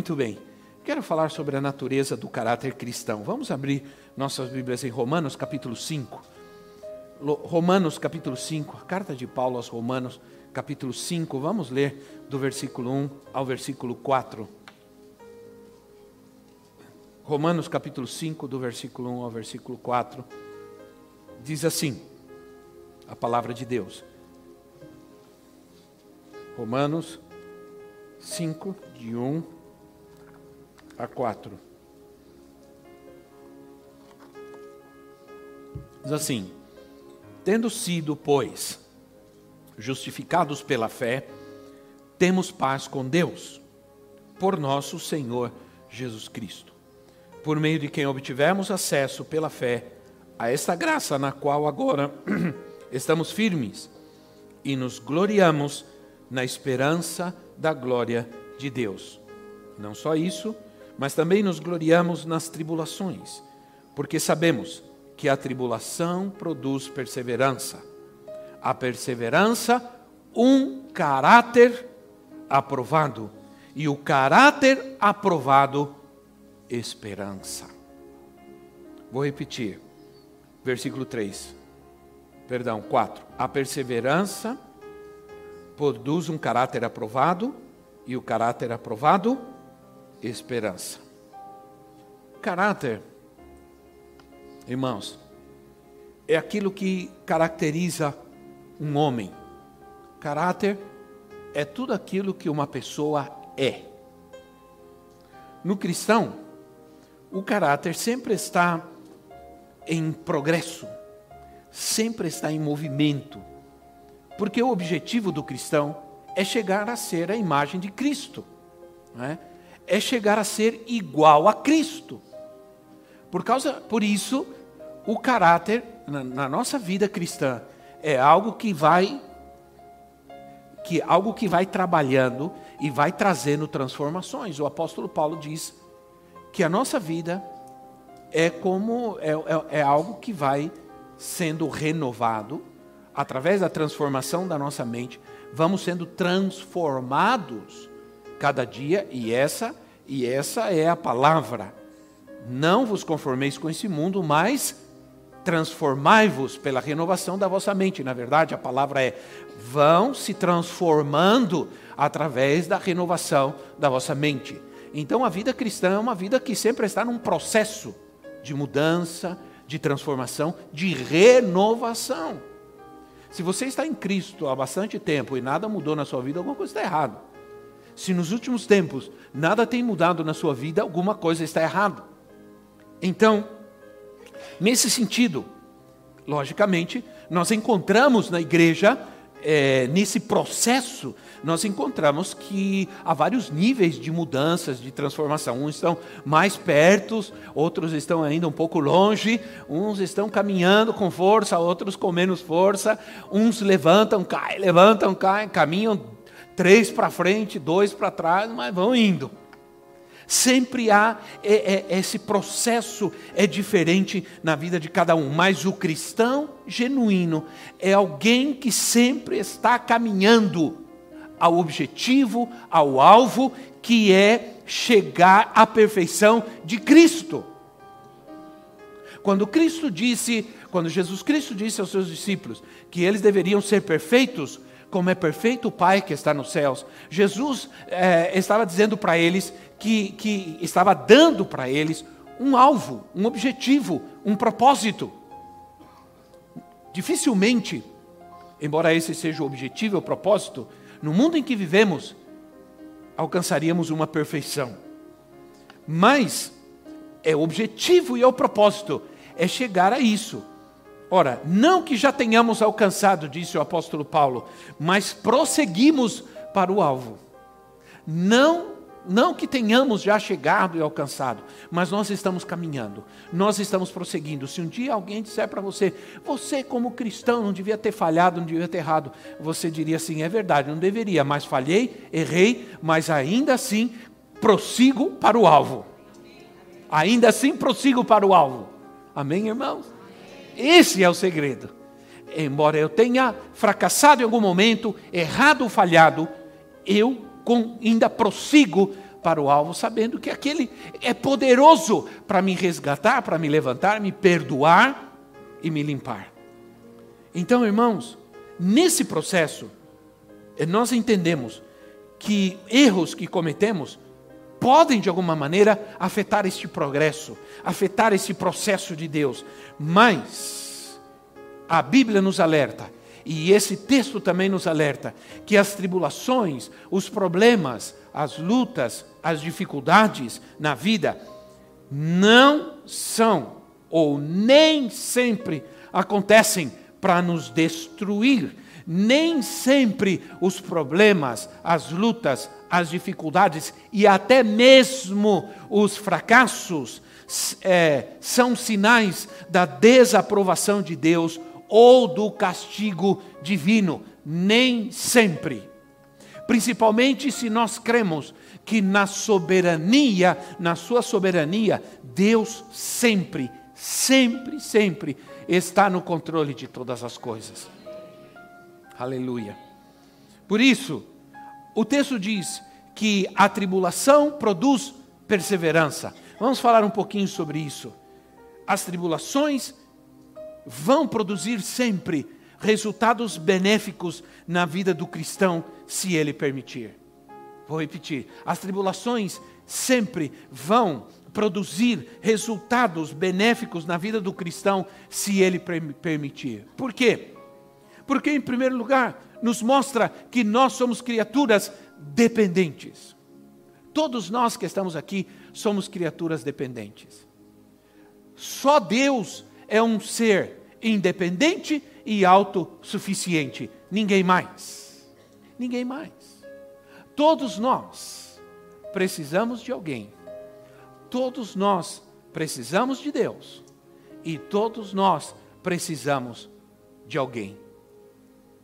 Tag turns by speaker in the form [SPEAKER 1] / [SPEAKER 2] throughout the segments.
[SPEAKER 1] Muito bem. Quero falar sobre a natureza do caráter cristão. Vamos abrir nossas Bíblias em Romanos, capítulo 5. Romanos, capítulo 5, a carta de Paulo aos Romanos, capítulo 5. Vamos ler do versículo 1 ao versículo 4. Romanos, capítulo 5, do versículo 1 ao versículo 4. Diz assim: a palavra de Deus. Romanos 5, de 1 a 4. Diz assim: Tendo sido, pois, justificados pela fé, temos paz com Deus, por nosso Senhor Jesus Cristo, por meio de quem obtivemos acesso pela fé a esta graça na qual agora estamos firmes e nos gloriamos na esperança da glória de Deus. Não só isso, mas também nos gloriamos nas tribulações, porque sabemos que a tribulação produz perseverança. A perseverança, um caráter aprovado. E o caráter aprovado, esperança. Vou repetir. Versículo 3. Perdão, 4. A perseverança produz um caráter aprovado, e o caráter aprovado, esperança. Caráter, irmãos, é aquilo que caracteriza um homem. Caráter é tudo aquilo que uma pessoa é. No cristão, o caráter sempre está em progresso, sempre está em movimento, porque o objetivo do cristão é chegar a ser a imagem de Cristo. Não é? É chegar a ser igual a Cristo. Por causa, por isso, o caráter na, na nossa vida cristã é algo que vai que algo que vai trabalhando e vai trazendo transformações. O apóstolo Paulo diz que a nossa vida é como é, é, é algo que vai sendo renovado através da transformação da nossa mente, vamos sendo transformados cada dia, e essa e essa é a palavra. Não vos conformeis com esse mundo, mas transformai-vos pela renovação da vossa mente. Na verdade, a palavra é: vão se transformando através da renovação da vossa mente. Então, a vida cristã é uma vida que sempre está num processo de mudança, de transformação, de renovação. Se você está em Cristo há bastante tempo e nada mudou na sua vida, alguma coisa está errada. Se nos últimos tempos nada tem mudado na sua vida, alguma coisa está errada. Então, nesse sentido, logicamente, nós encontramos na igreja, é, nesse processo, nós encontramos que há vários níveis de mudanças, de transformação. Uns estão mais perto, outros estão ainda um pouco longe, uns estão caminhando com força, outros com menos força, uns levantam, caem, levantam, caem, caminham três para frente, dois para trás, mas vão indo. Sempre há é, é, esse processo é diferente na vida de cada um, mas o cristão genuíno é alguém que sempre está caminhando ao objetivo, ao alvo, que é chegar à perfeição de Cristo. Quando Cristo disse, quando Jesus Cristo disse aos seus discípulos que eles deveriam ser perfeitos, como é perfeito o Pai que está nos céus. Jesus é, estava dizendo para eles que, que estava dando para eles um alvo, um objetivo, um propósito. Dificilmente, embora esse seja o objetivo, o propósito, no mundo em que vivemos, alcançaríamos uma perfeição. Mas é o objetivo e é o propósito, é chegar a isso. Ora, não que já tenhamos alcançado, disse o apóstolo Paulo, mas prosseguimos para o alvo. Não não que tenhamos já chegado e alcançado, mas nós estamos caminhando, nós estamos prosseguindo. Se um dia alguém disser para você, você como cristão não devia ter falhado, não devia ter errado, você diria assim: é verdade, não deveria, mas falhei, errei, mas ainda assim prossigo para o alvo. Ainda assim prossigo para o alvo. Amém, irmãos? Esse é o segredo. Embora eu tenha fracassado em algum momento, errado ou falhado, eu com, ainda prossigo para o alvo, sabendo que aquele é poderoso para me resgatar, para me levantar, me perdoar e me limpar. Então, irmãos, nesse processo, nós entendemos que erros que cometemos podem, de alguma maneira, afetar este progresso, afetar esse processo de Deus, mas a Bíblia nos alerta e esse texto também nos alerta que as tribulações, os problemas, as lutas, as dificuldades na vida não são ou nem sempre acontecem para nos destruir. Nem sempre os problemas, as lutas, as dificuldades e até mesmo os fracassos é, são sinais da desaprovação de Deus ou do castigo divino, nem sempre. Principalmente se nós cremos que na soberania, na sua soberania, Deus sempre, sempre, sempre está no controle de todas as coisas. Aleluia. Por isso, o texto diz que a tribulação produz perseverança. Vamos falar um pouquinho sobre isso. As tribulações vão produzir sempre resultados benéficos na vida do cristão, se ele permitir. Vou repetir: as tribulações sempre vão produzir resultados benéficos na vida do cristão, se ele permitir. Por quê? Porque, em primeiro lugar, nos mostra que nós somos criaturas dependentes. Todos nós que estamos aqui somos criaturas dependentes. Só Deus é um ser independente e autossuficiente. Ninguém mais. Ninguém mais. Todos nós precisamos de alguém. Todos nós precisamos de Deus. E todos nós precisamos de alguém.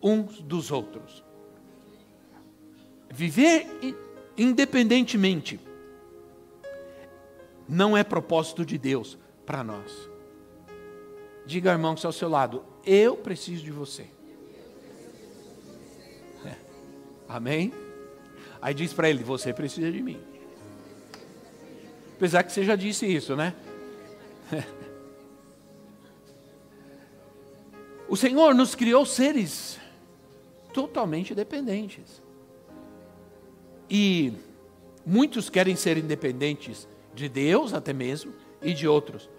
[SPEAKER 1] Uns dos outros. Viver independentemente não é propósito de Deus para nós. Diga irmão que está ao seu lado: Eu preciso de você. É. Amém? Aí diz para ele: Você precisa de mim. Apesar que você já disse isso, né? O Senhor nos criou seres totalmente dependentes. E muitos querem ser independentes de Deus, até mesmo, e de outros.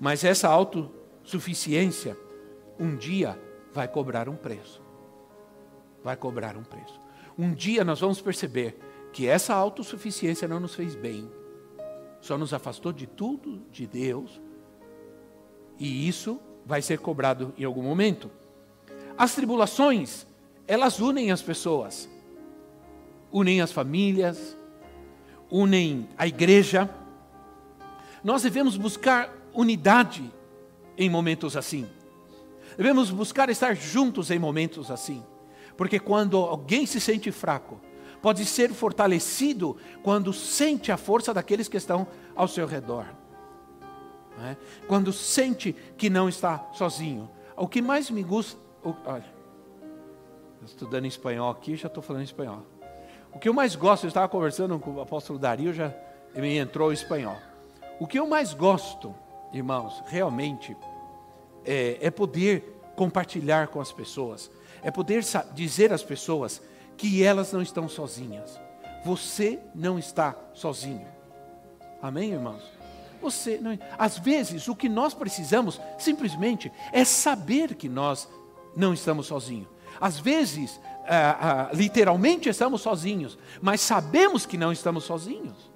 [SPEAKER 1] Mas essa auto suficiência, um dia vai cobrar um preço. Vai cobrar um preço. Um dia nós vamos perceber que essa autossuficiência não nos fez bem, só nos afastou de tudo de Deus, e isso vai ser cobrado em algum momento. As tribulações, elas unem as pessoas, unem as famílias, unem a igreja. Nós devemos buscar unidade em momentos assim. Devemos buscar estar juntos em momentos assim. Porque quando alguém se sente fraco, pode ser fortalecido quando sente a força daqueles que estão ao seu redor. É? Quando sente que não está sozinho. O que mais me gusta. Olha, estudando espanhol aqui, já estou falando espanhol. O que eu mais gosto, eu estava conversando com o apóstolo Dario, já me entrou o espanhol. O que eu mais gosto, irmãos, realmente, é, é poder compartilhar com as pessoas, é poder dizer às pessoas que elas não estão sozinhas. Você não está sozinho. Amém, irmãos? Você não, às vezes o que nós precisamos simplesmente é saber que nós não estamos sozinhos. Às vezes, ah, ah, literalmente estamos sozinhos, mas sabemos que não estamos sozinhos.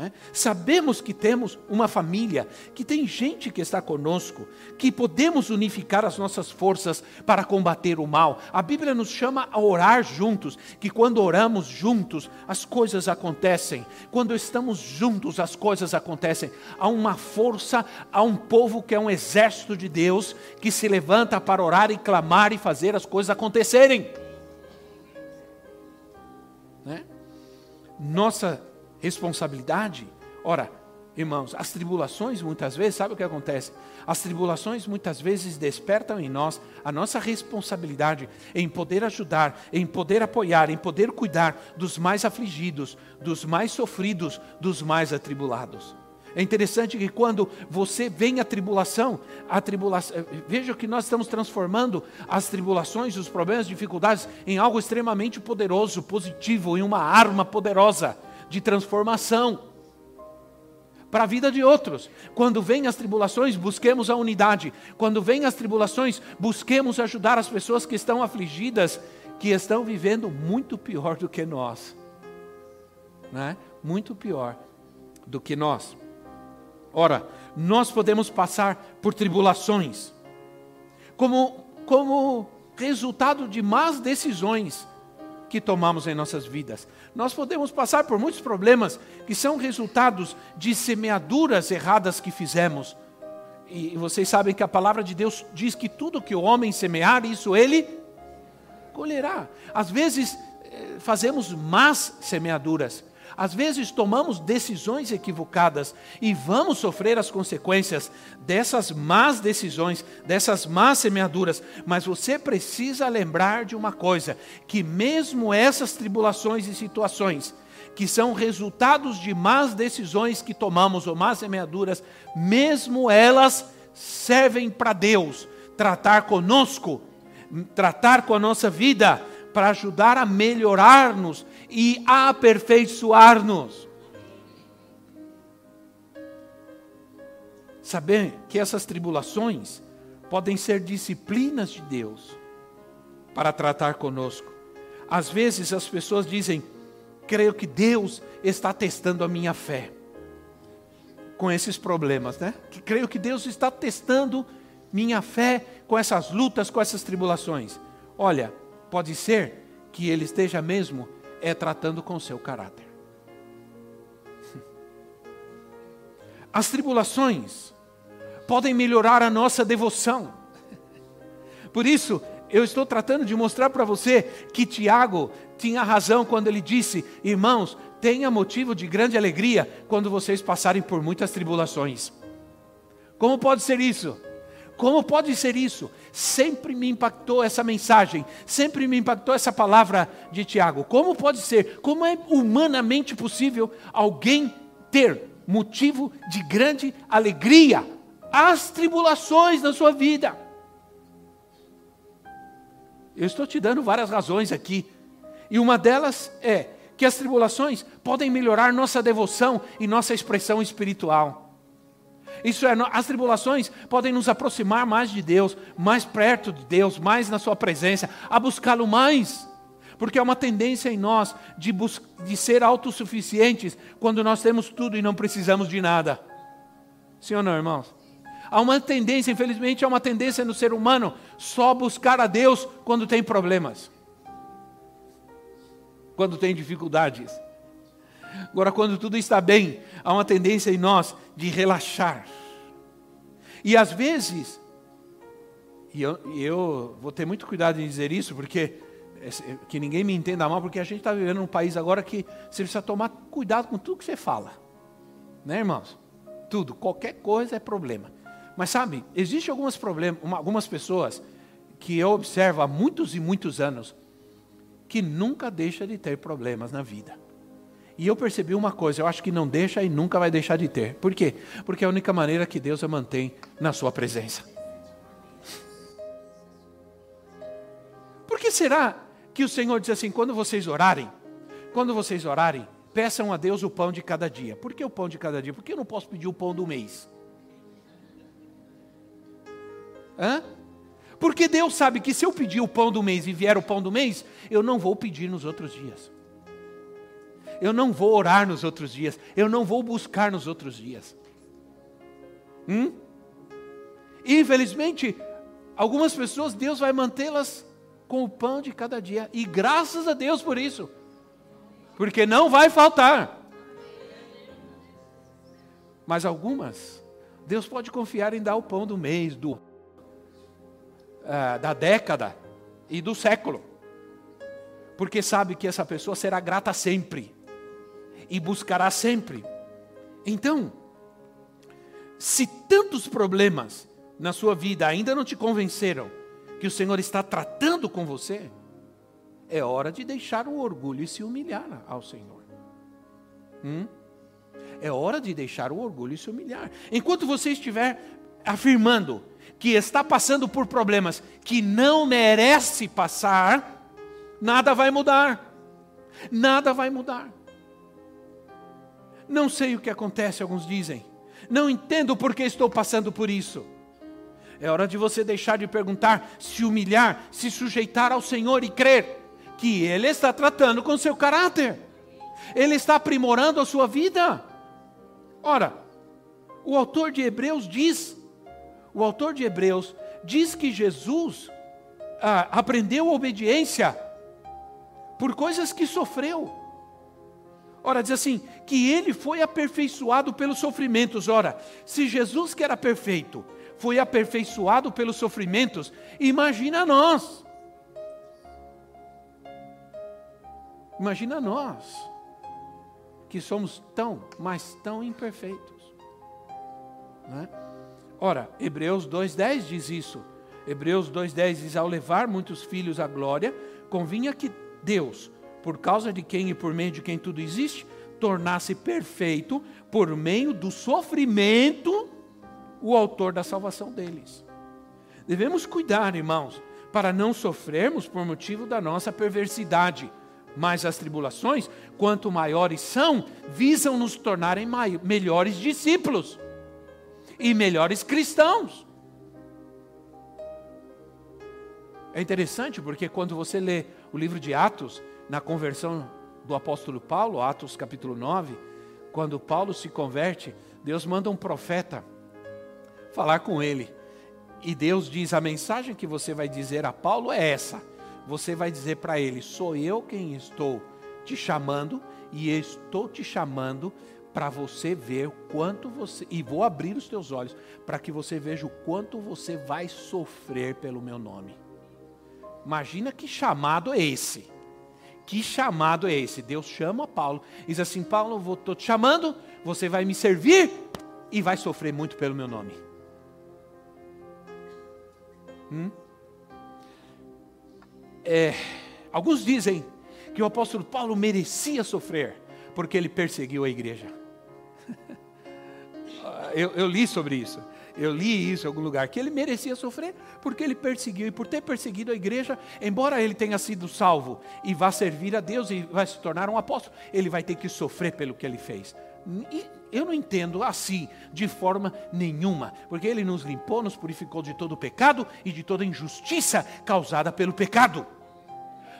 [SPEAKER 1] É? Sabemos que temos uma família, que tem gente que está conosco, que podemos unificar as nossas forças para combater o mal. A Bíblia nos chama a orar juntos, que quando oramos juntos, as coisas acontecem. Quando estamos juntos, as coisas acontecem. Há uma força, há um povo que é um exército de Deus, que se levanta para orar e clamar e fazer as coisas acontecerem. Né? Nossa responsabilidade. Ora, irmãos, as tribulações muitas vezes, sabe o que acontece? As tribulações muitas vezes despertam em nós a nossa responsabilidade em poder ajudar, em poder apoiar, em poder cuidar dos mais afligidos, dos mais sofridos, dos mais atribulados. É interessante que quando você vem a tribulação, a tribulação, eh, veja que nós estamos transformando as tribulações, os problemas, as dificuldades em algo extremamente poderoso, positivo, em uma arma poderosa de transformação para a vida de outros. Quando vêm as tribulações, busquemos a unidade. Quando vêm as tribulações, busquemos ajudar as pessoas que estão afligidas, que estão vivendo muito pior do que nós. Né? Muito pior do que nós. Ora, nós podemos passar por tribulações como, como resultado de más decisões que tomamos em nossas vidas. Nós podemos passar por muitos problemas que são resultados de semeaduras erradas que fizemos. E vocês sabem que a palavra de Deus diz que tudo que o homem semear, isso ele colherá. Às vezes eh, fazemos más semeaduras. Às vezes tomamos decisões equivocadas e vamos sofrer as consequências dessas más decisões, dessas más semeaduras, mas você precisa lembrar de uma coisa: que mesmo essas tribulações e situações, que são resultados de más decisões que tomamos ou más semeaduras, mesmo elas servem para Deus tratar conosco, tratar com a nossa vida, para ajudar a melhorar-nos e aperfeiçoar-nos. Saber que essas tribulações podem ser disciplinas de Deus para tratar conosco. Às vezes as pessoas dizem: creio que Deus está testando a minha fé com esses problemas, né? Creio que Deus está testando minha fé com essas lutas, com essas tribulações. Olha, pode ser que Ele esteja mesmo é tratando com o seu caráter. As tribulações podem melhorar a nossa devoção. Por isso, eu estou tratando de mostrar para você que Tiago tinha razão quando ele disse: Irmãos, tenha motivo de grande alegria quando vocês passarem por muitas tribulações. Como pode ser isso? Como pode ser isso? Sempre me impactou essa mensagem, sempre me impactou essa palavra de Tiago. Como pode ser? Como é humanamente possível alguém ter motivo de grande alegria? As tribulações da sua vida. Eu estou te dando várias razões aqui. E uma delas é que as tribulações podem melhorar nossa devoção e nossa expressão espiritual. Isso é, as tribulações podem nos aproximar mais de Deus, mais perto de Deus, mais na Sua presença, a buscá-lo mais. Porque é uma tendência em nós de, de ser autossuficientes quando nós temos tudo e não precisamos de nada. Sim ou não, irmãos? Há uma tendência, infelizmente, há uma tendência no ser humano só buscar a Deus quando tem problemas, quando tem dificuldades. Agora, quando tudo está bem, há uma tendência em nós de relaxar. E às vezes, e eu, eu vou ter muito cuidado em dizer isso, porque que ninguém me entenda mal, porque a gente está vivendo num país agora que você precisa tomar cuidado com tudo que você fala, né, irmãos? Tudo, qualquer coisa é problema. Mas sabe, existe algumas problemas, algumas pessoas que eu observo há muitos e muitos anos que nunca deixa de ter problemas na vida. E eu percebi uma coisa, eu acho que não deixa e nunca vai deixar de ter. Por quê? Porque é a única maneira que Deus a mantém na sua presença. Por que será que o Senhor diz assim, quando vocês orarem, quando vocês orarem, peçam a Deus o pão de cada dia. Por que o pão de cada dia? Porque eu não posso pedir o pão do mês. Hã? Porque Deus sabe que se eu pedir o pão do mês e vier o pão do mês, eu não vou pedir nos outros dias. Eu não vou orar nos outros dias, eu não vou buscar nos outros dias. Hum? Infelizmente, algumas pessoas, Deus vai mantê-las com o pão de cada dia, e graças a Deus por isso, porque não vai faltar. Mas algumas, Deus pode confiar em dar o pão do mês, do, uh, da década e do século, porque sabe que essa pessoa será grata sempre e buscará sempre. Então, se tantos problemas na sua vida ainda não te convenceram que o Senhor está tratando com você, é hora de deixar o orgulho e se humilhar ao Senhor. Hum? É hora de deixar o orgulho e se humilhar. Enquanto você estiver afirmando que está passando por problemas que não merece passar, nada vai mudar. Nada vai mudar. Não sei o que acontece, alguns dizem. Não entendo por que estou passando por isso. É hora de você deixar de perguntar, se humilhar, se sujeitar ao Senhor e crer que Ele está tratando com seu caráter. Ele está aprimorando a sua vida. Ora, o autor de Hebreus diz, o autor de Hebreus diz que Jesus ah, aprendeu obediência por coisas que sofreu. Ora, diz assim: que ele foi aperfeiçoado pelos sofrimentos. Ora, se Jesus, que era perfeito, foi aperfeiçoado pelos sofrimentos, imagina nós. Imagina nós, que somos tão, mas tão imperfeitos. Né? Ora, Hebreus 2,10 diz isso. Hebreus 2,10 diz: Ao levar muitos filhos à glória, convinha que Deus, por causa de quem e por meio de quem tudo existe, tornasse perfeito, por meio do sofrimento, o autor da salvação deles. Devemos cuidar, irmãos, para não sofrermos por motivo da nossa perversidade. Mas as tribulações, quanto maiores são, visam nos tornarem melhores discípulos e melhores cristãos. É interessante porque quando você lê o livro de Atos, na conversão do apóstolo Paulo, Atos capítulo 9, quando Paulo se converte, Deus manda um profeta falar com ele. E Deus diz: a mensagem que você vai dizer a Paulo é essa. Você vai dizer para ele: sou eu quem estou te chamando e estou te chamando para você ver o quanto você e vou abrir os teus olhos para que você veja o quanto você vai sofrer pelo meu nome. Imagina que chamado é esse. Que chamado é esse? Deus chama Paulo, diz assim: Paulo, estou te chamando, você vai me servir e vai sofrer muito pelo meu nome. Hum? É, alguns dizem que o apóstolo Paulo merecia sofrer porque ele perseguiu a igreja. eu, eu li sobre isso eu li isso em algum lugar, que ele merecia sofrer porque ele perseguiu, e por ter perseguido a igreja, embora ele tenha sido salvo e vá servir a Deus e vai se tornar um apóstolo, ele vai ter que sofrer pelo que ele fez. E eu não entendo assim de forma nenhuma, porque ele nos limpou, nos purificou de todo o pecado e de toda injustiça causada pelo pecado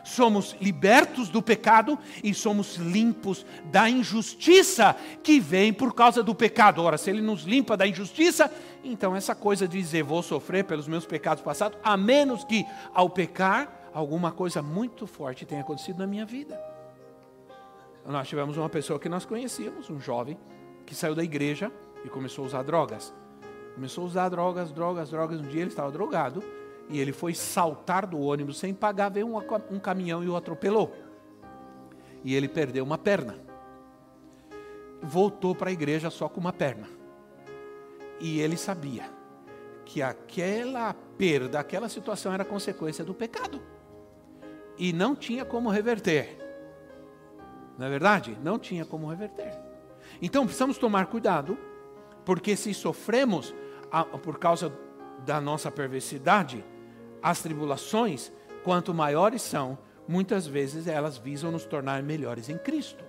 [SPEAKER 1] somos libertos do pecado e somos limpos da injustiça que vem por causa do pecado. Ora, se Ele nos limpa da injustiça, então essa coisa de dizer vou sofrer pelos meus pecados passados, a menos que ao pecar alguma coisa muito forte tenha acontecido na minha vida. Nós tivemos uma pessoa que nós conhecíamos, um jovem, que saiu da igreja e começou a usar drogas. Começou a usar drogas, drogas, drogas. Um dia ele estava drogado e ele foi saltar do ônibus sem pagar, veio um, um caminhão e o atropelou. E ele perdeu uma perna. Voltou para a igreja só com uma perna. E ele sabia que aquela perda, aquela situação era consequência do pecado. E não tinha como reverter. Não é verdade? Não tinha como reverter. Então precisamos tomar cuidado, porque se sofremos por causa da nossa perversidade, as tribulações, quanto maiores são, muitas vezes elas visam nos tornar melhores em Cristo.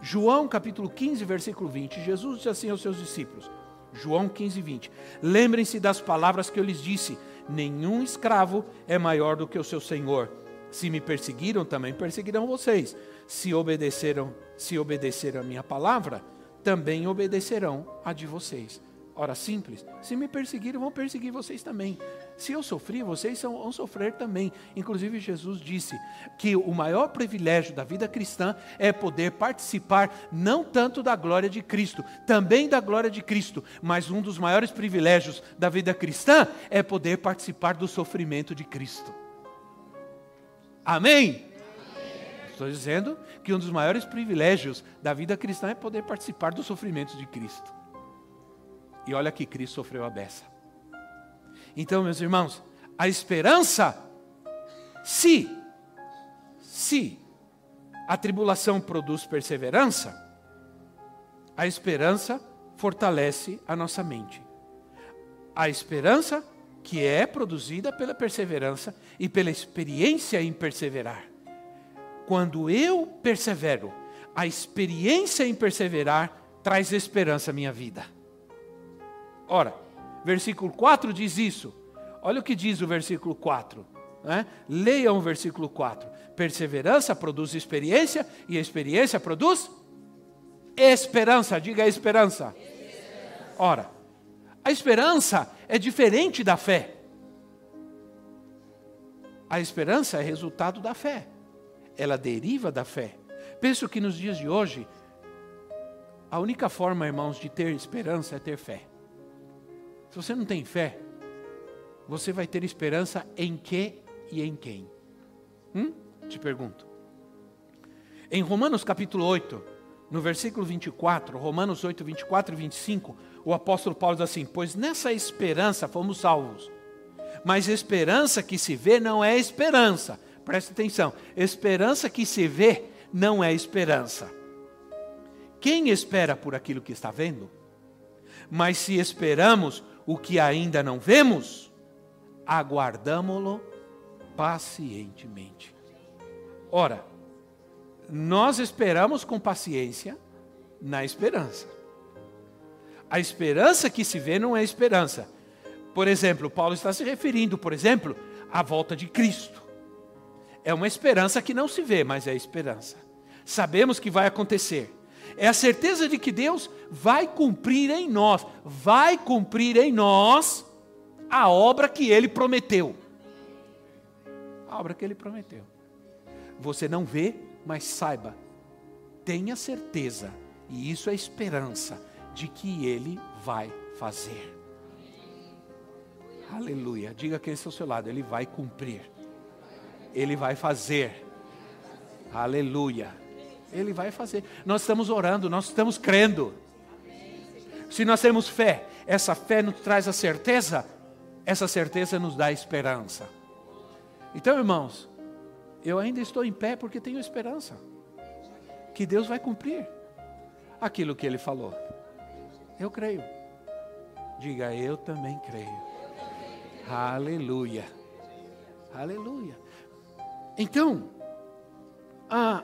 [SPEAKER 1] João capítulo 15, versículo 20, Jesus disse assim aos seus discípulos, João 15, 20, lembrem-se das palavras que eu lhes disse, nenhum escravo é maior do que o seu senhor, Se me perseguiram, também perseguirão vocês. Se obedeceram, se obedeceram a minha palavra, também obedecerão a de vocês. Ora, simples, se me perseguirem, vão perseguir vocês também. Se eu sofri, vocês vão sofrer também. Inclusive, Jesus disse que o maior privilégio da vida cristã é poder participar não tanto da glória de Cristo, também da glória de Cristo, mas um dos maiores privilégios da vida cristã é poder participar do sofrimento de Cristo. Amém? Estou dizendo que um dos maiores privilégios da vida cristã é poder participar dos sofrimentos de Cristo. E olha que Cristo sofreu a beça. Então, meus irmãos, a esperança, se, se a tribulação produz perseverança, a esperança fortalece a nossa mente. A esperança que é produzida pela perseverança e pela experiência em perseverar. Quando eu persevero, a experiência em perseverar traz esperança à minha vida. Ora, versículo 4 diz isso. Olha o que diz o versículo 4. Né? Leiam o versículo 4. Perseverança produz experiência e a experiência produz esperança. Diga esperança. Ora, a esperança é diferente da fé. A esperança é resultado da fé. Ela deriva da fé. Penso que nos dias de hoje, a única forma, irmãos, de ter esperança é ter fé. Se você não tem fé, você vai ter esperança em que e em quem? Hum? Te pergunto. Em Romanos capítulo 8, no versículo 24, Romanos 8, 24 e 25, o apóstolo Paulo diz assim: Pois nessa esperança fomos salvos. Mas esperança que se vê não é esperança. Preste atenção: esperança que se vê não é esperança. Quem espera por aquilo que está vendo? Mas se esperamos o que ainda não vemos, aguardamo-lo pacientemente. Ora, nós esperamos com paciência na esperança. A esperança que se vê não é esperança. Por exemplo, Paulo está se referindo, por exemplo, à volta de Cristo. É uma esperança que não se vê, mas é esperança. Sabemos que vai acontecer. É a certeza de que Deus vai cumprir em nós, vai cumprir em nós a obra que ele prometeu. A obra que ele prometeu. Você não vê, mas saiba, tenha certeza, e isso é esperança, de que ele vai fazer. Aleluia. Diga quem está ao seu lado, ele vai cumprir. Ele vai fazer. Aleluia. Ele vai fazer. Nós estamos orando, nós estamos crendo. Se nós temos fé, essa fé nos traz a certeza, essa certeza nos dá esperança. Então, irmãos, eu ainda estou em pé porque tenho esperança que Deus vai cumprir aquilo que Ele falou. Eu creio. Diga, eu também creio. Aleluia. Aleluia. Então, a,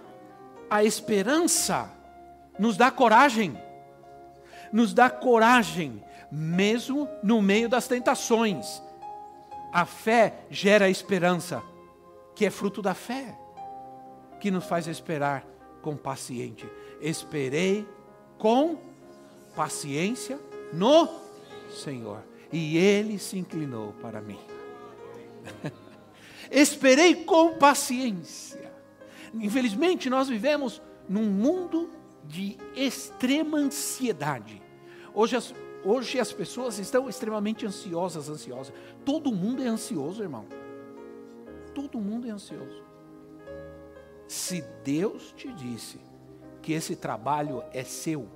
[SPEAKER 1] a esperança nos dá coragem, nos dá coragem, mesmo no meio das tentações. A fé gera esperança, que é fruto da fé, que nos faz esperar com paciente. Esperei com paciência no Senhor, e Ele se inclinou para mim. Esperei com paciência Infelizmente, nós vivemos num mundo de extrema ansiedade. Hoje as, hoje as pessoas estão extremamente ansiosas, ansiosas. Todo mundo é ansioso, irmão. Todo mundo é ansioso. Se Deus te disse que esse trabalho é seu,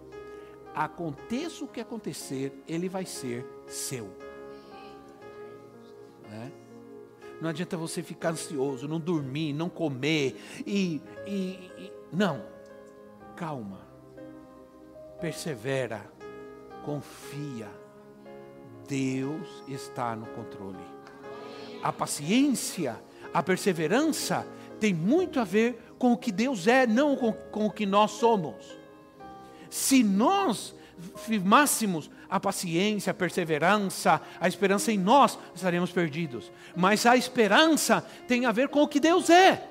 [SPEAKER 1] aconteça o que acontecer, ele vai ser seu. Né? Não adianta você ficar ansioso, não dormir, não comer e, e, e não. Calma. Persevera. Confia. Deus está no controle. A paciência, a perseverança tem muito a ver com o que Deus é, não com, com o que nós somos. Se nós firmássemos a paciência, a perseverança, a esperança em nós, estaremos perdidos. Mas a esperança tem a ver com o que Deus é,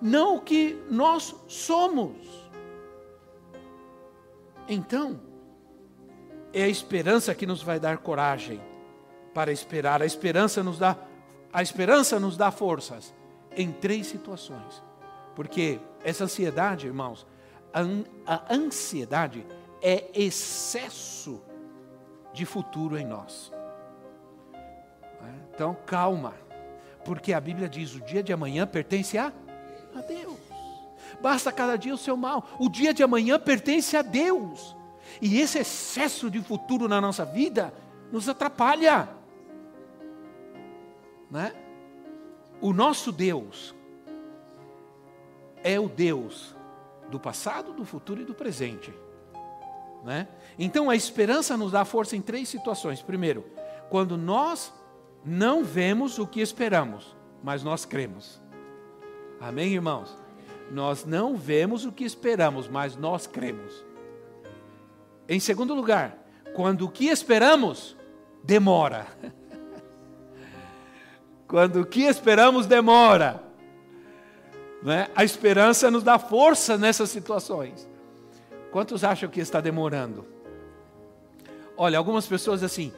[SPEAKER 1] não o que nós somos. Então, é a esperança que nos vai dar coragem para esperar. A esperança nos dá a esperança nos dá forças em três situações. Porque essa ansiedade, irmãos, a, ansiedade é excesso de futuro em nós. Então, calma, porque a Bíblia diz: o dia de amanhã pertence a, a Deus. Basta cada dia o seu mal. O dia de amanhã pertence a Deus. E esse excesso de futuro na nossa vida nos atrapalha. Né? O nosso Deus é o Deus do passado, do futuro e do presente. Né? Então a esperança nos dá força em três situações. Primeiro, quando nós não vemos o que esperamos, mas nós cremos. Amém, irmãos? Nós não vemos o que esperamos, mas nós cremos. Em segundo lugar, quando o que esperamos demora. quando o que esperamos demora. Né? A esperança nos dá força nessas situações. Quantos acham que está demorando? Olha, algumas pessoas assim,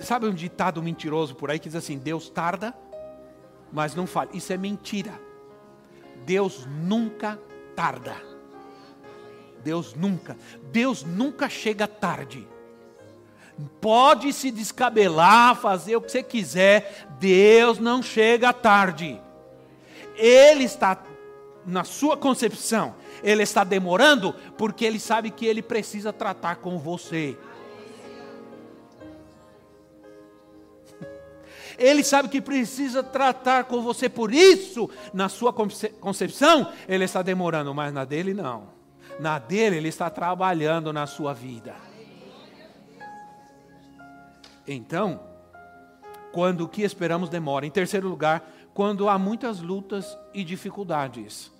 [SPEAKER 1] sabe um ditado mentiroso por aí que diz assim: Deus tarda, mas não fala. Isso é mentira. Deus nunca tarda. Deus nunca. Deus nunca chega tarde. Pode se descabelar, fazer o que você quiser, Deus não chega tarde. Ele está na sua concepção, ele está demorando porque ele sabe que ele precisa tratar com você. Ele sabe que precisa tratar com você, por isso, na sua concepção, ele está demorando, mas na dele não. Na dele, ele está trabalhando na sua vida. Então, quando o que esperamos demora. Em terceiro lugar, quando há muitas lutas e dificuldades.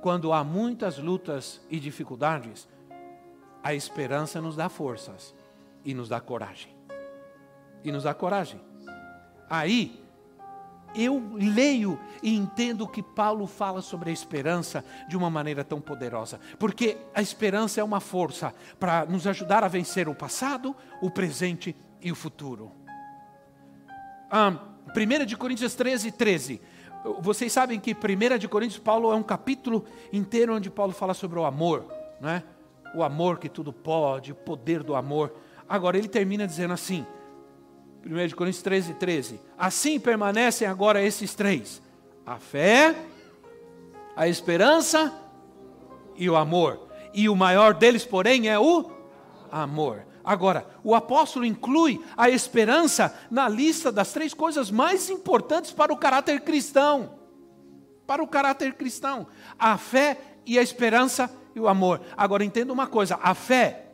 [SPEAKER 1] Quando há muitas lutas e dificuldades, a esperança nos dá forças e nos dá coragem. E nos dá coragem. Aí, eu leio e entendo que Paulo fala sobre a esperança de uma maneira tão poderosa, porque a esperança é uma força para nos ajudar a vencer o passado, o presente e o futuro. Ah, 1 de Coríntios 13, 13. Vocês sabem que 1 de Coríntios, Paulo é um capítulo inteiro onde Paulo fala sobre o amor, né? o amor que tudo pode, o poder do amor. Agora ele termina dizendo assim, 1 de Coríntios 13, 13. Assim permanecem agora esses três: a fé, a esperança e o amor. E o maior deles, porém, é o amor. Agora, o apóstolo inclui a esperança na lista das três coisas mais importantes para o caráter cristão. Para o caráter cristão: a fé e a esperança e o amor. Agora, entenda uma coisa: a fé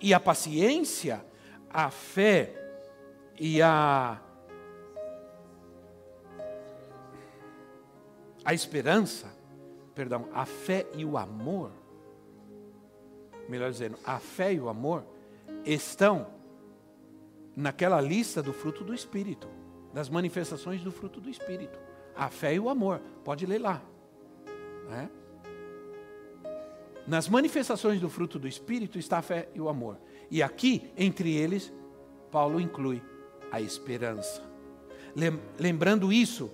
[SPEAKER 1] e a paciência, a fé e a a esperança, perdão, a fé e o amor melhor dizendo, a fé e o amor estão naquela lista do fruto do Espírito, das manifestações do fruto do Espírito. A fé e o amor, pode ler lá. Né? Nas manifestações do fruto do Espírito está a fé e o amor. E aqui, entre eles, Paulo inclui a esperança. Lembrando isso,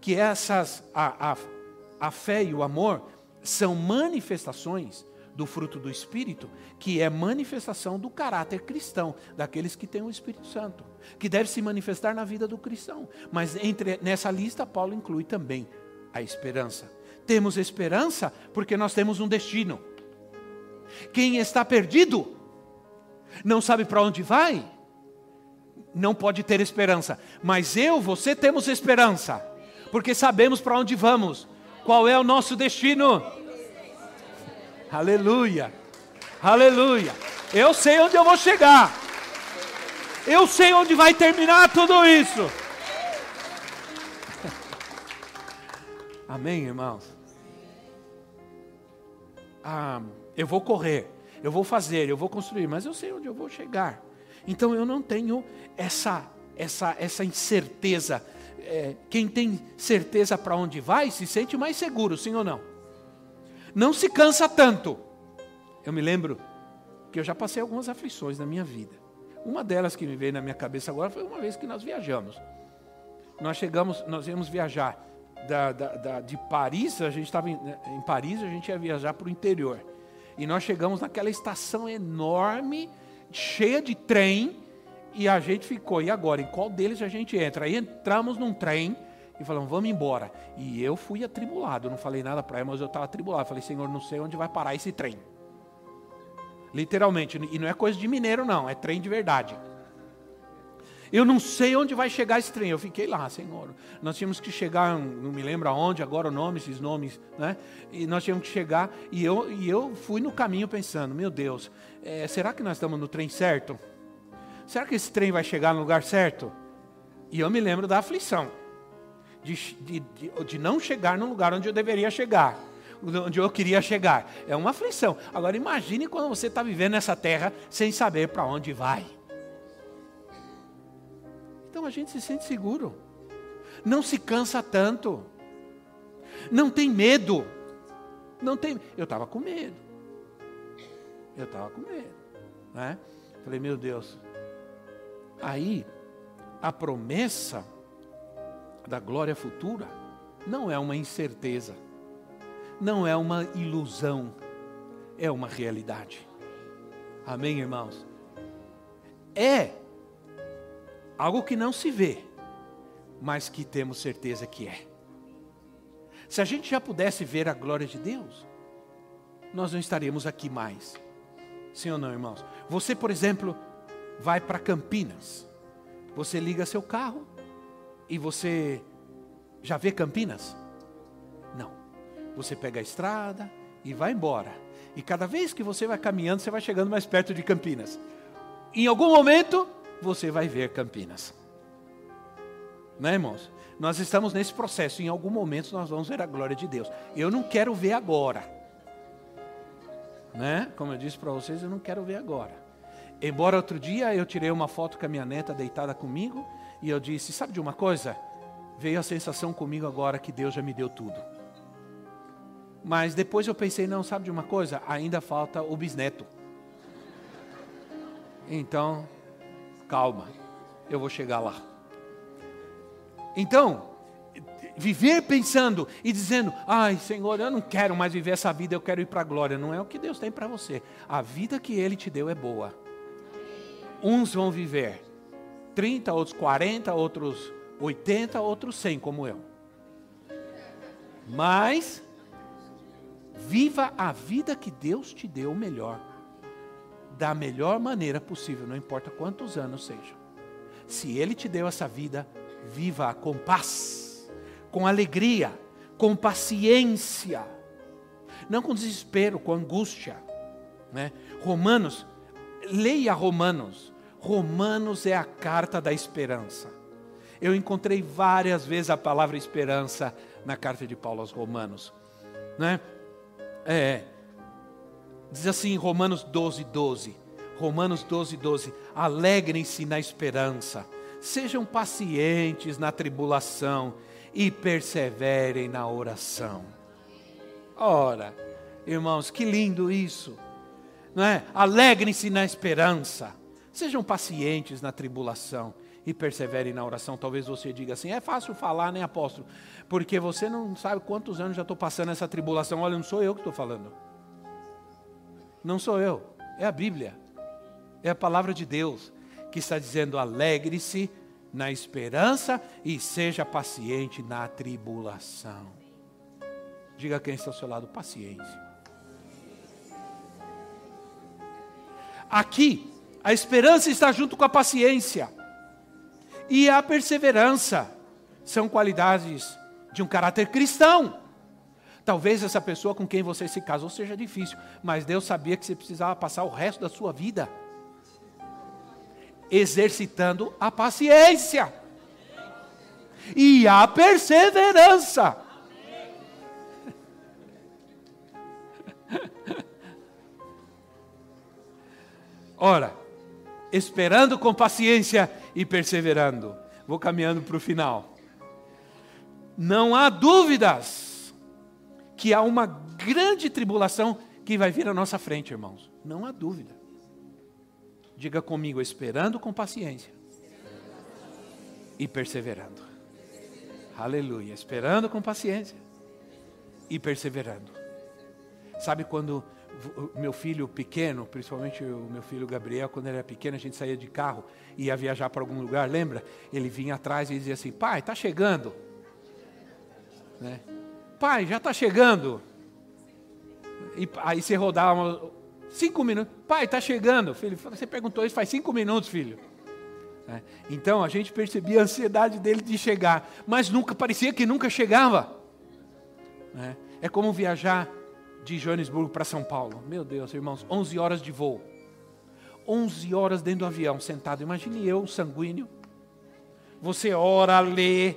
[SPEAKER 1] que essas, a, a, a fé e o amor são manifestações do fruto do Espírito, que é manifestação do caráter cristão, daqueles que têm o Espírito Santo, que deve se manifestar na vida do cristão. Mas entre nessa lista, Paulo inclui também a esperança. Temos esperança porque nós temos um destino. Quem está perdido, não sabe para onde vai, não pode ter esperança. Mas eu, você temos esperança, porque sabemos para onde vamos, qual é o nosso destino. Aleluia. Aleluia. Eu sei onde eu vou chegar. Eu sei onde vai terminar tudo isso. Amém, irmãos? Ah, eu vou correr. eu vou fazer, eu vou construir, mas eu sei onde eu vou chegar. Então eu não tenho essa, essa, essa incerteza. É, quem tem certeza para onde vai se sente mais seguro, sim ou não? Não se cansa tanto. Eu me lembro que eu já passei algumas aflições na minha vida. Uma delas que me veio na minha cabeça agora foi uma vez que nós viajamos. Nós chegamos, nós íamos viajar da, da, da, de Paris, a gente estava em, em Paris, a gente ia viajar para o interior. E nós chegamos naquela estação enorme, cheia de trem, e a gente ficou, e agora, em qual deles a gente entra? Aí entramos num trem e falamos, vamos embora. E eu fui atribulado, não falei nada para ela, mas eu estava atribulado. Falei, Senhor, não sei onde vai parar esse trem. Literalmente, e não é coisa de mineiro, não, é trem de verdade. Eu não sei onde vai chegar esse trem. Eu fiquei lá, Senhor. Nós tínhamos que chegar, não me lembro aonde, agora o nome, esses nomes, né? E nós tínhamos que chegar, e eu, e eu fui no caminho pensando, meu Deus, é, será que nós estamos no trem certo? Será que esse trem vai chegar no lugar certo? E eu me lembro da aflição, de, de, de, de não chegar no lugar onde eu deveria chegar onde eu queria chegar. É uma aflição. Agora imagine quando você está vivendo nessa terra sem saber para onde vai. Então a gente se sente seguro. Não se cansa tanto. Não tem medo. Não tem. Eu estava com medo. Eu estava com medo. Né? Falei, meu Deus. Aí, a promessa da glória futura não é uma incerteza, não é uma ilusão, é uma realidade. Amém, irmãos? É algo que não se vê, mas que temos certeza que é. Se a gente já pudesse ver a glória de Deus, nós não estaríamos aqui mais. Sim ou não, irmãos? Você, por exemplo, vai para Campinas. Você liga seu carro e você já vê Campinas? Não. Você pega a estrada e vai embora. E cada vez que você vai caminhando, você vai chegando mais perto de Campinas. Em algum momento, você vai ver Campinas. Né, irmãos? Nós estamos nesse processo. Em algum momento nós vamos ver a glória de Deus. Eu não quero ver agora. Né? Como eu disse para vocês, eu não quero ver agora. Embora outro dia eu tirei uma foto com a minha neta deitada comigo e eu disse: Sabe de uma coisa? Veio a sensação comigo agora que Deus já me deu tudo. Mas depois eu pensei: Não, sabe de uma coisa? Ainda falta o bisneto. Então, calma, eu vou chegar lá. Então, viver pensando e dizendo: ai, Senhor, eu não quero mais viver essa vida, eu quero ir para a glória. Não é o que Deus tem para você. A vida que Ele te deu é boa. Uns vão viver 30, outros 40, outros 80, outros 100, como eu. Mas, viva a vida que Deus te deu melhor da melhor maneira possível, não importa quantos anos sejam. Se Ele te deu essa vida, viva com paz, com alegria, com paciência, não com desespero, com angústia. Né? Romanos, leia Romanos. Romanos é a carta da esperança. Eu encontrei várias vezes a palavra esperança na carta de Paulo aos Romanos. Né? É, Diz assim Romanos 12, 12. Romanos 12, 12. Alegrem-se na esperança, sejam pacientes na tribulação e perseverem na oração. Ora, irmãos, que lindo isso, não é? Alegrem-se na esperança, sejam pacientes na tribulação e perseverem na oração. Talvez você diga assim: é fácil falar, né, apóstolo? Porque você não sabe quantos anos já estou passando essa tribulação. Olha, não sou eu que estou falando. Não sou eu, é a Bíblia. É a palavra de Deus que está dizendo: alegre-se na esperança e seja paciente na tribulação. Diga quem está ao seu lado: paciência. Aqui, a esperança está junto com a paciência e a perseverança. São qualidades de um caráter cristão. Talvez essa pessoa com quem você se casou seja difícil, mas Deus sabia que você precisava passar o resto da sua vida exercitando a paciência e a perseverança. Ora, esperando com paciência e perseverando. Vou caminhando para o final. Não há dúvidas que há uma grande tribulação que vai vir à nossa frente, irmãos. Não há dúvida. Diga comigo, esperando com paciência e perseverando. Aleluia. Esperando com paciência e perseverando. Sabe quando meu filho pequeno, principalmente o meu filho Gabriel, quando ele era pequeno, a gente saía de carro e ia viajar para algum lugar, lembra? Ele vinha atrás e dizia assim: Pai, está chegando. Né? Pai, já está chegando. E aí você rodava cinco minutos. Pai, está chegando. Filho, você perguntou isso faz cinco minutos, filho. É. Então a gente percebia a ansiedade dele de chegar, mas nunca parecia que nunca chegava. É, é como viajar de Joanesburgo para São Paulo. Meu Deus, irmãos, 11 horas de voo. 11 horas dentro do avião, sentado. Imagine eu, sanguíneo. Você ora, lê,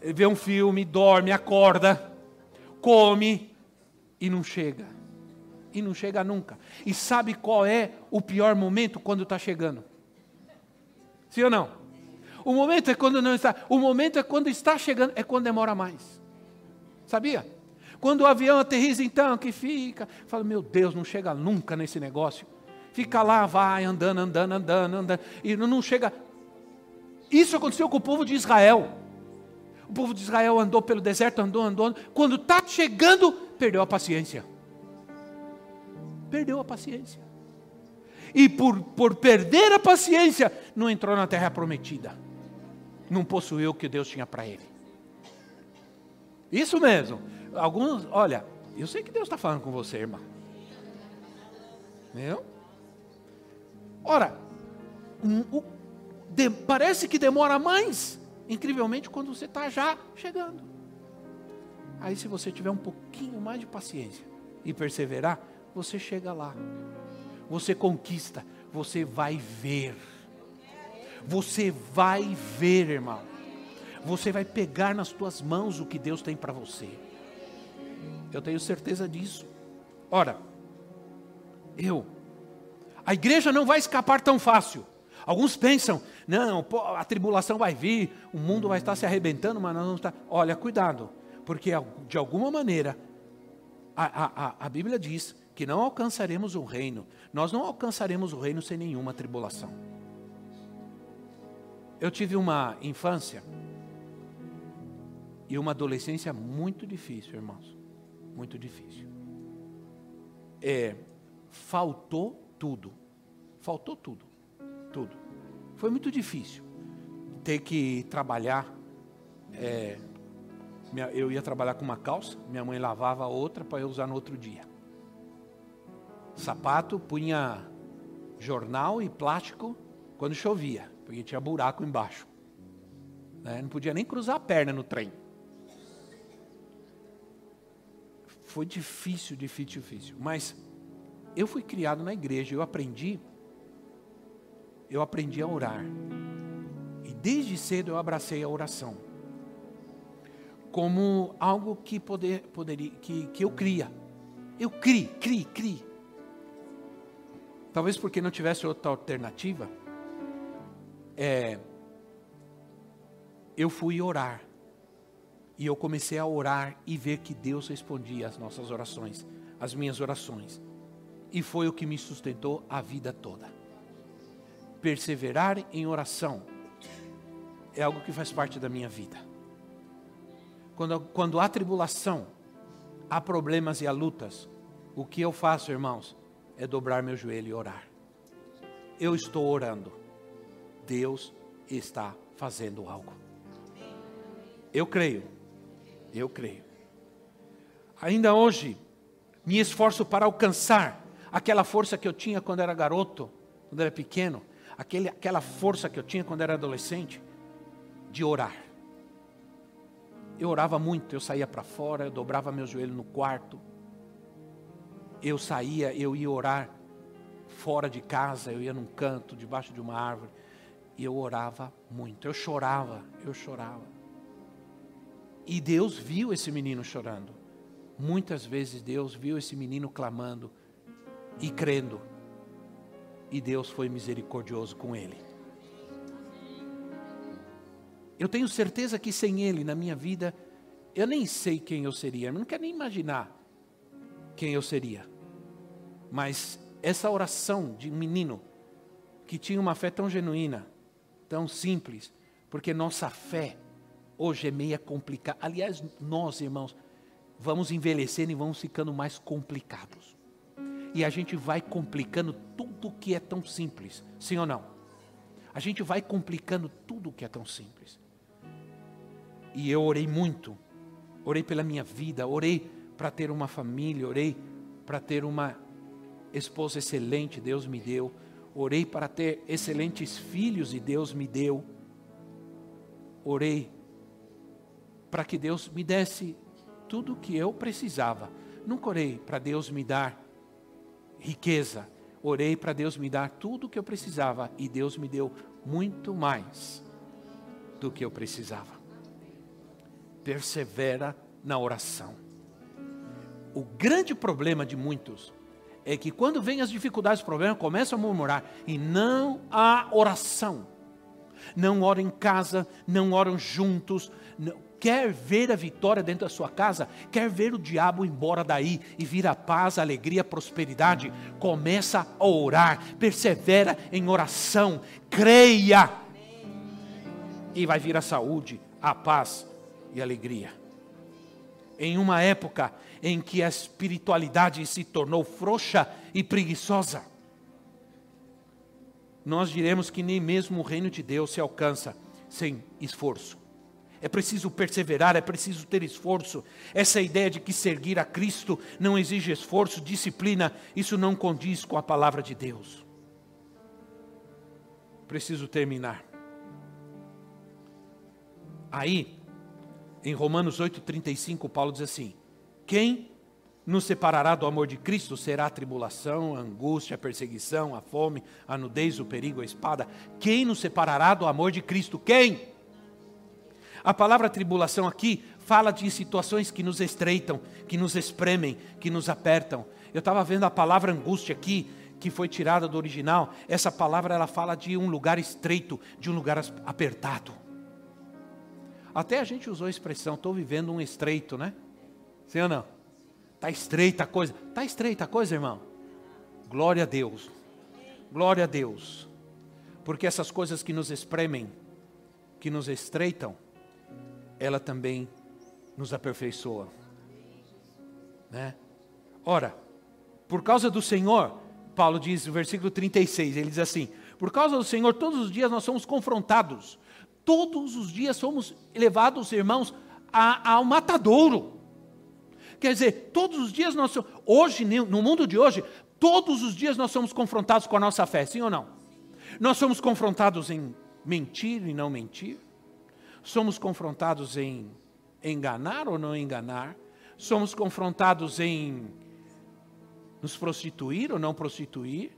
[SPEAKER 1] vê um filme, dorme, acorda, come e não chega. E não chega nunca. E sabe qual é o pior momento quando está chegando? Sim ou não? O momento é quando não está. O momento é quando está chegando, é quando demora mais. Sabia? Quando o avião aterriza, então, que fica, fala, meu Deus, não chega nunca nesse negócio. Fica lá, vai andando, andando, andando, andando, e não chega. Isso aconteceu com o povo de Israel. O povo de Israel andou pelo deserto, andou, andou. Quando está chegando, perdeu a paciência. Perdeu a paciência. E por, por perder a paciência, não entrou na terra prometida. Não possuiu o que Deus tinha para ele. Isso mesmo. Alguns, olha, eu sei que Deus está falando com você, irmão. Meu? Ora, de, parece que demora mais, incrivelmente, quando você está já chegando. Aí, se você tiver um pouquinho mais de paciência e perseverar, você chega lá. Você conquista, você vai ver. Você vai ver, irmão. Você vai pegar nas tuas mãos o que Deus tem para você. Eu tenho certeza disso. Ora, eu, a igreja não vai escapar tão fácil. Alguns pensam, não, a tribulação vai vir, o mundo vai estar se arrebentando, mas nós não está. Olha, cuidado, porque de alguma maneira a, a, a Bíblia diz que não alcançaremos o reino. Nós não alcançaremos o reino sem nenhuma tribulação. Eu tive uma infância e uma adolescência muito difícil, irmãos muito difícil. É, faltou tudo. Faltou tudo. Tudo. Foi muito difícil. Ter que trabalhar. É, eu ia trabalhar com uma calça, minha mãe lavava outra para eu usar no outro dia. Sapato, punha jornal e plástico quando chovia, porque tinha buraco embaixo. Né? Não podia nem cruzar a perna no trem. Foi difícil, difícil, difícil. Mas eu fui criado na igreja, eu aprendi, eu aprendi a orar. E desde cedo eu abracei a oração como algo que poder, poderia, que, que eu cria. Eu crie, crie, crie. Talvez porque não tivesse outra alternativa, é, eu fui orar. E eu comecei a orar e ver que Deus respondia às nossas orações, às minhas orações. E foi o que me sustentou a vida toda. Perseverar em oração é algo que faz parte da minha vida. Quando, quando há tribulação, há problemas e há lutas, o que eu faço, irmãos, é dobrar meu joelho e orar. Eu estou orando. Deus está fazendo algo. Eu creio eu creio. Ainda hoje, me esforço para alcançar aquela força que eu tinha quando era garoto, quando era pequeno, aquele, aquela força que eu tinha quando era adolescente, de orar. Eu orava muito, eu saía para fora, eu dobrava meu joelho no quarto. Eu saía, eu ia orar fora de casa, eu ia num canto, debaixo de uma árvore, e eu orava muito. Eu chorava, eu chorava. E Deus viu esse menino chorando. Muitas vezes Deus viu esse menino clamando e crendo. e Deus foi misericordioso com ele. Eu tenho certeza que sem ele na minha vida, eu nem sei quem eu seria, eu não quero nem imaginar quem eu seria. Mas essa oração de um menino que tinha uma fé tão genuína, tão simples, porque nossa fé hoje é meia complicada. Aliás, nós, irmãos, vamos envelhecendo e vamos ficando mais complicados. E a gente vai complicando tudo que é tão simples, sim ou não? A gente vai complicando tudo que é tão simples. E eu orei muito, orei pela minha vida, orei para ter uma família, orei para ter uma esposa excelente, Deus me deu. Orei para ter excelentes filhos e Deus me deu. Orei para que Deus me desse tudo o que eu precisava. Nunca orei para Deus me dar riqueza. Orei para Deus me dar tudo o que eu precisava e Deus me deu muito mais do que eu precisava. Persevera na oração. O grande problema de muitos é que quando vem as dificuldades, os problemas, começam a murmurar e não há oração. Não oram em casa, não oram juntos. Não, quer ver a vitória dentro da sua casa, quer ver o diabo embora daí e vir a paz, a alegria, a prosperidade, começa a orar, persevera em oração, creia, e vai vir a saúde, a paz e a alegria. Em uma época em que a espiritualidade se tornou frouxa e preguiçosa. Nós diremos que nem mesmo o reino de Deus se alcança sem esforço. É preciso perseverar, é preciso ter esforço. Essa ideia de que seguir a Cristo não exige esforço, disciplina, isso não condiz com a palavra de Deus. Preciso terminar. Aí, em Romanos 8,35, Paulo diz assim: quem nos separará do amor de Cristo será a tribulação, a angústia, a perseguição, a fome, a nudez, o perigo, a espada. Quem nos separará do amor de Cristo? Quem? A palavra tribulação aqui fala de situações que nos estreitam, que nos espremem, que nos apertam. Eu estava vendo a palavra angústia aqui, que foi tirada do original. Essa palavra ela fala de um lugar estreito, de um lugar apertado. Até a gente usou a expressão, estou vivendo um estreito, né? Sim ou não? Está estreita a coisa. Está estreita a coisa, irmão? Glória a Deus. Glória a Deus. Porque essas coisas que nos espremem, que nos estreitam, ela também nos aperfeiçoa. Né? Ora, por causa do Senhor, Paulo diz no versículo 36, ele diz assim: Por causa do Senhor, todos os dias nós somos confrontados, todos os dias somos levados, irmãos, ao matadouro. Quer dizer, todos os dias nós hoje no mundo de hoje, todos os dias nós somos confrontados com a nossa fé, sim ou não? Nós somos confrontados em mentir e não mentir. Somos confrontados em enganar ou não enganar. Somos confrontados em nos prostituir ou não prostituir.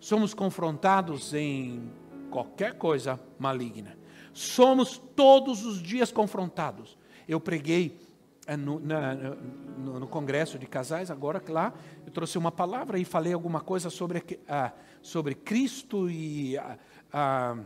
[SPEAKER 1] Somos confrontados em qualquer coisa maligna. Somos todos os dias confrontados. Eu preguei é, no, na, no, no, congresso de casais, agora que lá eu trouxe uma palavra e falei alguma coisa sobre, a, sobre Cristo e a, a,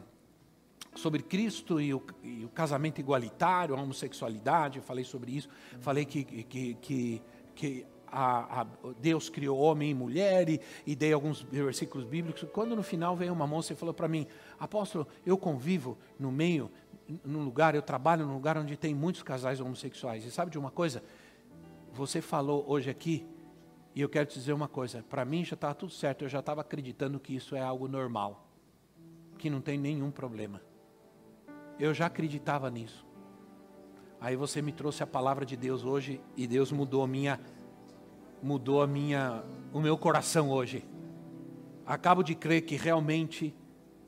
[SPEAKER 1] sobre Cristo e o, e o, casamento igualitário, a homossexualidade, eu falei sobre isso, falei que, que, que, que a, a, Deus criou homem e mulher e, e, dei alguns versículos bíblicos. Quando no final veio uma moça e falou para mim, apóstolo, eu convivo no meio num lugar, eu trabalho num lugar onde tem muitos casais homossexuais. E sabe de uma coisa? Você falou hoje aqui, e eu quero te dizer uma coisa: para mim já estava tudo certo, eu já estava acreditando que isso é algo normal, que não tem nenhum problema. Eu já acreditava nisso. Aí você me trouxe a palavra de Deus hoje e Deus mudou a minha mudou a minha o meu coração hoje. Acabo de crer que realmente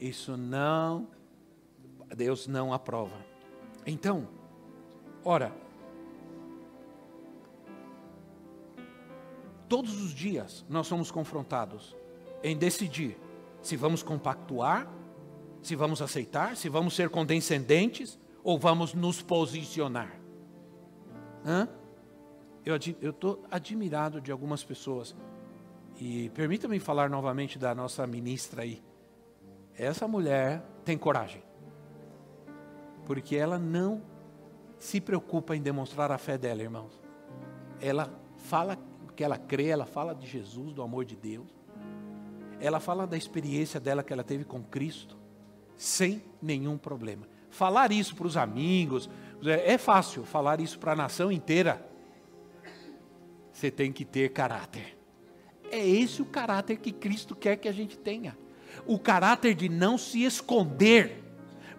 [SPEAKER 1] isso não Deus não aprova. Então, ora, todos os dias nós somos confrontados em decidir se vamos compactuar, se vamos aceitar, se vamos ser condescendentes ou vamos nos posicionar. Hã? Eu estou admirado de algumas pessoas E permita-me falar novamente da nossa ministra aí. Essa mulher tem coragem. Porque ela não se preocupa em demonstrar a fé dela, irmãos. Ela fala que ela crê, ela fala de Jesus, do amor de Deus. Ela fala da experiência dela que ela teve com Cristo, sem nenhum problema. Falar isso para os amigos, é fácil, falar isso para a nação inteira. Você tem que ter caráter. É esse o caráter que Cristo quer que a gente tenha. O caráter de não se esconder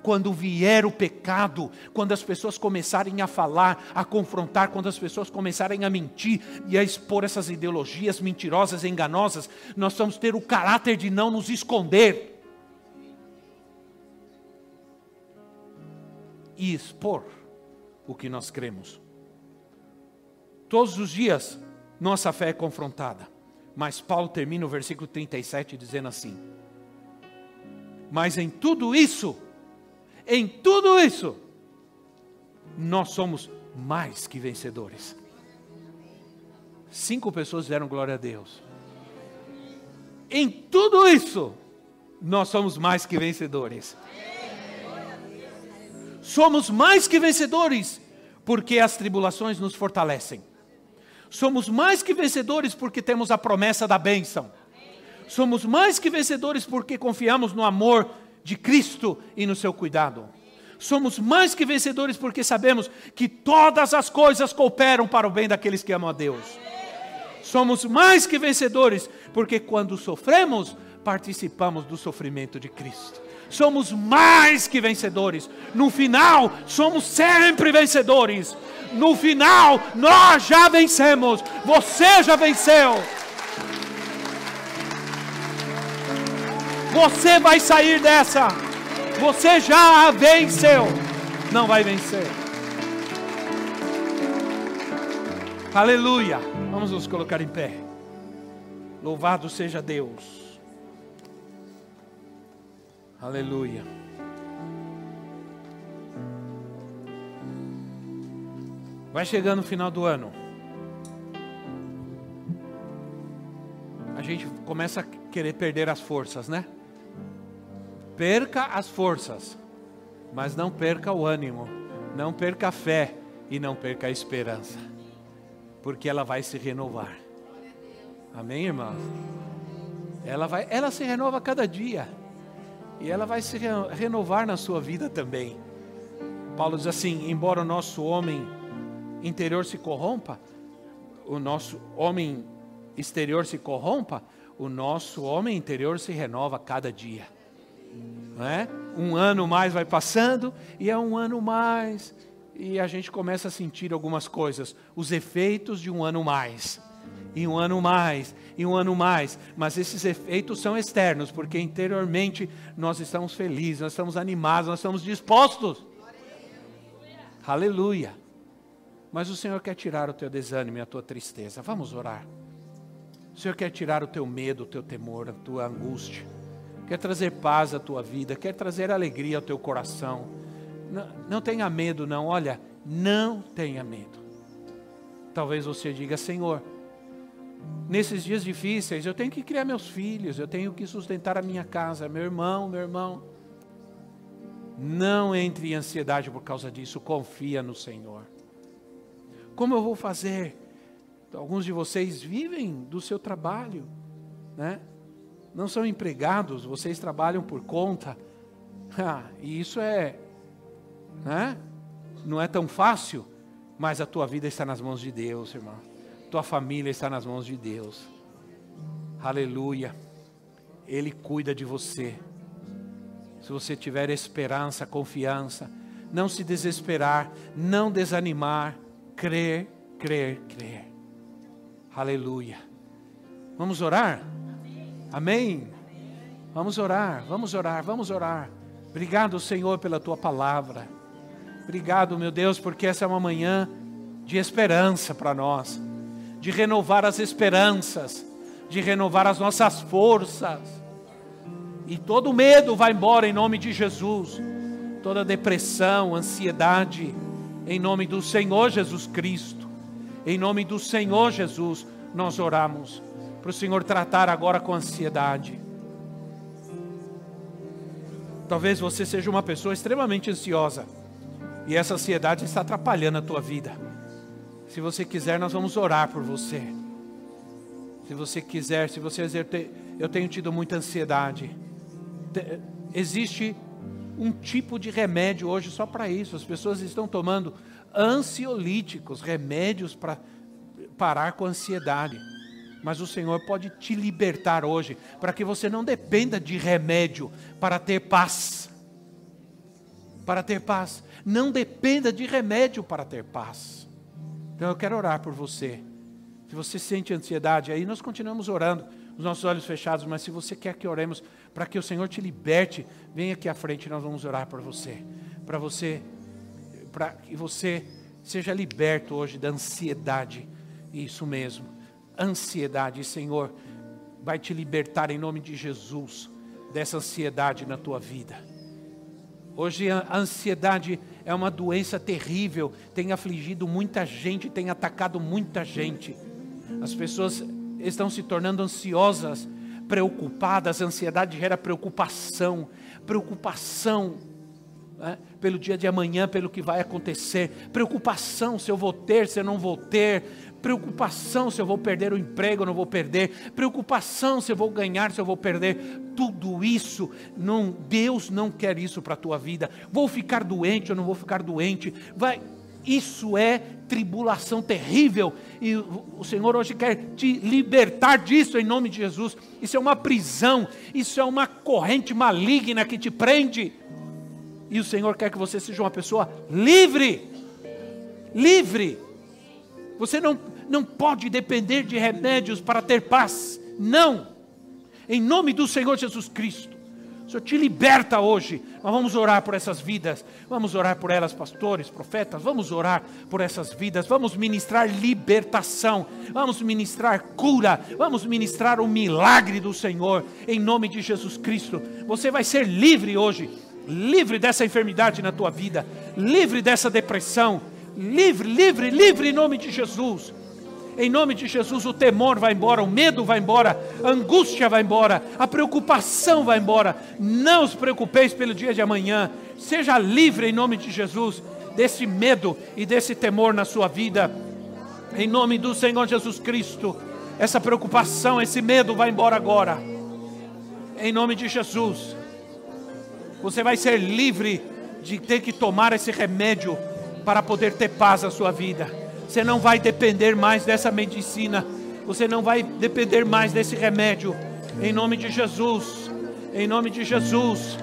[SPEAKER 1] quando vier o pecado, quando as pessoas começarem a falar, a confrontar, quando as pessoas começarem a mentir e a expor essas ideologias mentirosas, enganosas, nós vamos ter o caráter de não nos esconder e expor o que nós cremos. Todos os dias, nossa fé é confrontada. Mas Paulo termina o versículo 37 dizendo assim: Mas em tudo isso, em tudo isso, nós somos mais que vencedores. Cinco pessoas deram glória a Deus. Em tudo isso, nós somos mais que vencedores. Somos mais que vencedores, porque as tribulações nos fortalecem. Somos mais que vencedores porque temos a promessa da bênção. Somos mais que vencedores porque confiamos no amor de Cristo e no seu cuidado. Somos mais que vencedores porque sabemos que todas as coisas cooperam para o bem daqueles que amam a Deus. Somos mais que vencedores porque quando sofremos, participamos do sofrimento de Cristo. Somos mais que vencedores. No final, somos sempre vencedores. No final, nós já vencemos. Você já venceu. Você vai sair dessa. Você já venceu. Não vai vencer. Aleluia. Vamos nos colocar em pé. Louvado seja Deus. Aleluia. Vai chegando o final do ano. A gente começa a querer perder as forças, né? perca as forças, mas não perca o ânimo, não perca a fé e não perca a esperança, porque ela vai se renovar. Amém, irmãos? Ela vai, ela se renova cada dia. E ela vai se renovar na sua vida também. Paulo diz assim: embora o nosso homem interior se corrompa, o nosso homem exterior se corrompa, o nosso homem interior se renova cada dia não é? Um ano mais vai passando e é um ano mais e a gente começa a sentir algumas coisas, os efeitos de um ano mais. E um ano mais, e um ano mais, mas esses efeitos são externos, porque interiormente nós estamos felizes, nós estamos animados, nós estamos dispostos. Aleluia. Mas o Senhor quer tirar o teu desânimo e a tua tristeza. Vamos orar. O Senhor quer tirar o teu medo, o teu temor, a tua angústia quer trazer paz à tua vida, quer trazer alegria ao teu coração. Não, não tenha medo, não, olha, não tenha medo. Talvez você diga, Senhor, nesses dias difíceis eu tenho que criar meus filhos, eu tenho que sustentar a minha casa, meu irmão, meu irmão. Não entre em ansiedade por causa disso, confia no Senhor. Como eu vou fazer? Alguns de vocês vivem do seu trabalho, né? não são empregados, vocês trabalham por conta. Ah, e isso é, né? não é tão fácil, mas a tua vida está nas mãos de Deus, irmão. Tua família está nas mãos de Deus. Aleluia. Ele cuida de você. Se você tiver esperança, confiança, não se desesperar, não desanimar, crer, crer, crer. Aleluia. Vamos orar? Amém? Vamos orar, vamos orar, vamos orar. Obrigado, Senhor, pela tua palavra. Obrigado, meu Deus, porque essa é uma manhã de esperança para nós, de renovar as esperanças, de renovar as nossas forças. E todo medo vai embora em nome de Jesus. Toda depressão, ansiedade, em nome do Senhor Jesus Cristo. Em nome do Senhor Jesus, nós oramos. para o Senhor tratar agora com ansiedade. Talvez você seja uma pessoa extremamente ansiosa e essa ansiedade está atrapalhando a tua vida. Se você quiser, nós vamos orar por você. Se você quiser, se você eu tenho tido muita ansiedade. Existe um tipo de remédio hoje só para isso. As pessoas estão tomando ansiolíticos, remédios para parar com a ansiedade. Mas o Senhor pode te libertar hoje, para que você não dependa de remédio para ter paz. Para ter paz. Não dependa de remédio para ter paz. Então eu quero orar por você. Se você sente ansiedade, aí nós continuamos orando, os nossos olhos fechados, mas se você quer que oremos para que o Senhor te liberte, vem aqui à frente, nós vamos orar por você. Para você, para que você seja liberto hoje da ansiedade. Isso mesmo ansiedade. Senhor, vai te libertar em nome de Jesus dessa ansiedade na tua vida. Hoje a ansiedade é uma doença terrível, tem afligido muita gente, tem atacado muita gente. As pessoas estão se tornando ansiosas, preocupadas, a ansiedade gera preocupação, preocupação né, pelo dia de amanhã, pelo que vai acontecer, preocupação se eu vou ter, se eu não vou ter, preocupação se eu vou perder o emprego ou não vou perder, preocupação se eu vou ganhar, se eu vou perder, tudo isso, não, Deus não quer isso para a tua vida. Vou ficar doente ou não vou ficar doente, vai, isso é tribulação terrível e o Senhor hoje quer te libertar disso em nome de Jesus. Isso é uma prisão, isso é uma corrente maligna que te prende. E o Senhor quer que você seja uma pessoa livre. Livre você não, não pode depender de remédios para ter paz. Não. Em nome do Senhor Jesus Cristo. O Senhor te liberta hoje. Nós vamos orar por essas vidas. Vamos orar por elas, pastores, profetas. Vamos orar por essas vidas. Vamos ministrar libertação. Vamos ministrar cura. Vamos ministrar o milagre do Senhor. Em nome de Jesus Cristo. Você vai ser livre hoje. Livre dessa enfermidade na tua vida. Livre dessa depressão livre, livre, livre em nome de Jesus. Em nome de Jesus, o temor vai embora, o medo vai embora, a angústia vai embora, a preocupação vai embora. Não os preocupeis pelo dia de amanhã. Seja livre em nome de Jesus desse medo e desse temor na sua vida. Em nome do Senhor Jesus Cristo, essa preocupação, esse medo vai embora agora. Em nome de Jesus, você vai ser livre de ter que tomar esse remédio para poder ter paz na sua vida. Você não vai depender mais dessa medicina, você não vai depender mais desse remédio. Em nome de Jesus, em nome de Jesus.